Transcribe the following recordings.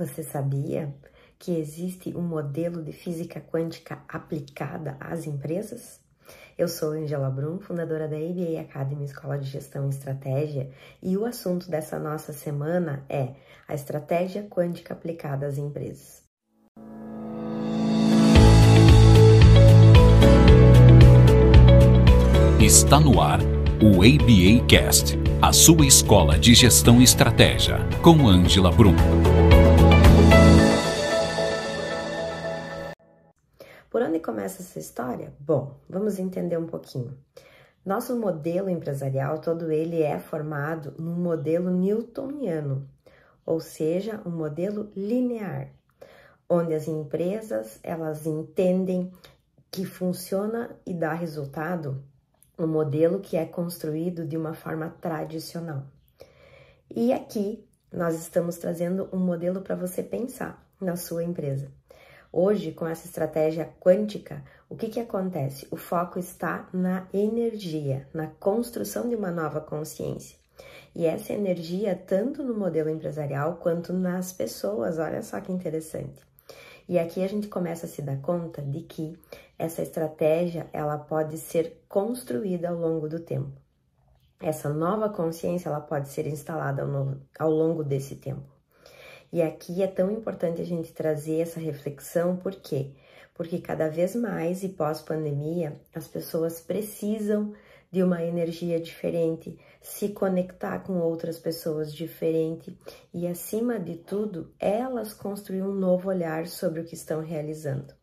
Você sabia que existe um modelo de física quântica aplicada às empresas? Eu sou Angela Brum, fundadora da ABA Academy Escola de Gestão e Estratégia, e o assunto dessa nossa semana é a estratégia quântica aplicada às empresas. Está no ar o ABA Cast, a sua escola de gestão e estratégia, com Angela Brum. Por onde começa essa história? Bom, vamos entender um pouquinho. Nosso modelo empresarial, todo ele é formado num modelo newtoniano, ou seja, um modelo linear, onde as empresas, elas entendem que funciona e dá resultado um modelo que é construído de uma forma tradicional. E aqui nós estamos trazendo um modelo para você pensar na sua empresa. Hoje, com essa estratégia quântica, o que, que acontece? O foco está na energia, na construção de uma nova consciência. E essa energia, tanto no modelo empresarial quanto nas pessoas, olha só que interessante. E aqui a gente começa a se dar conta de que essa estratégia ela pode ser construída ao longo do tempo. Essa nova consciência ela pode ser instalada ao, longo desse tempo. E aqui é tão importante a gente trazer essa reflexão, por quê? Porque cada vez mais e pós-pandemia, as pessoas precisam de uma energia diferente, se conectar com outras pessoas diferente e, acima de tudo, elas construir um novo olhar sobre o que estão realizando.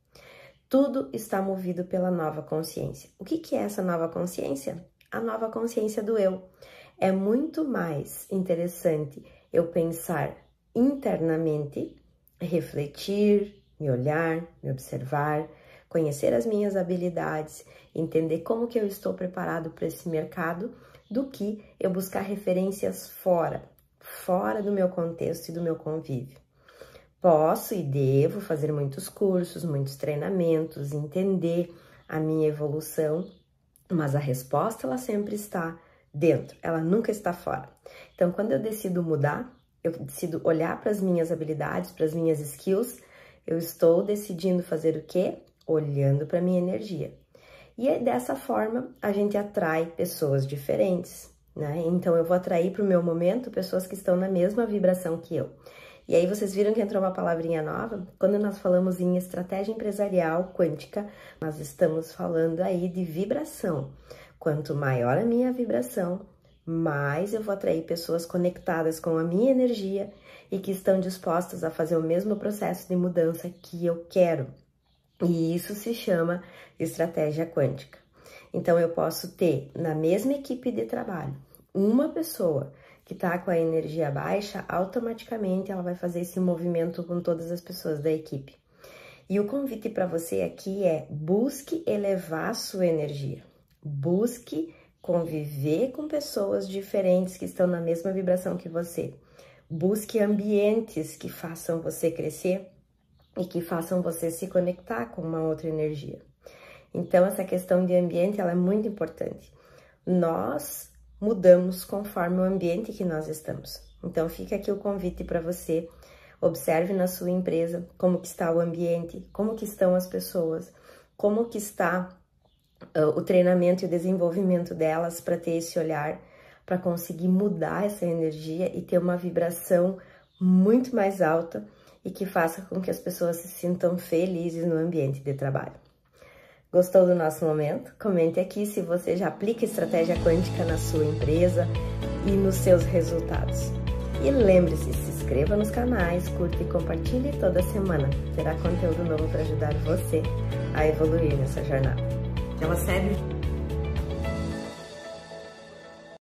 Tudo está movido pela nova consciência. O que, que é essa nova consciência? A nova consciência do eu. É muito mais interessante eu pensar internamente, refletir, me olhar, me observar, conhecer as minhas habilidades, entender como que eu estou preparado para esse mercado, do que eu buscar referências fora, fora do meu contexto e do meu convívio. Posso e devo fazer muitos cursos, muitos treinamentos, entender a minha evolução, mas a resposta ela sempre está dentro, ela nunca está fora. Então, quando eu decido mudar, eu decido olhar para as minhas habilidades, para as minhas skills, eu estou decidindo fazer o quê? olhando para minha energia. E é dessa forma a gente atrai pessoas diferentes, né? Então eu vou atrair para o meu momento pessoas que estão na mesma vibração que eu. E aí vocês viram que entrou uma palavrinha nova? Quando nós falamos em estratégia empresarial quântica, nós estamos falando aí de vibração. Quanto maior a minha vibração, mais eu vou atrair pessoas conectadas com a minha energia e que estão dispostas a fazer o mesmo processo de mudança que eu quero. E isso se chama estratégia quântica. Então, eu posso ter na mesma equipe de trabalho uma pessoa que está com a energia baixa, automaticamente ela vai fazer esse movimento com todas as pessoas da equipe. E o convite para você aqui é busque elevar sua energia, busque conviver com pessoas diferentes que estão na mesma vibração que você, busque ambientes que façam você crescer e que façam você se conectar com uma outra energia. Então, essa questão de ambiente ela é muito importante. Nós mudamos conforme o ambiente que nós estamos. Então, fica aqui o convite para você. Observe na sua empresa como que está o ambiente, como que estão as pessoas, como que está o treinamento e o desenvolvimento delas para ter esse olhar, para conseguir mudar essa energia e ter uma vibração muito mais alta e que faça com que as pessoas se sintam felizes no ambiente de trabalho. Gostou do nosso momento? Comente aqui se você já aplica estratégia quântica na sua empresa e nos seus resultados. E lembre-se, se inscreva nos canais, curta e compartilhe toda semana. Terá conteúdo novo para ajudar você a evoluir nessa jornada. Ela serve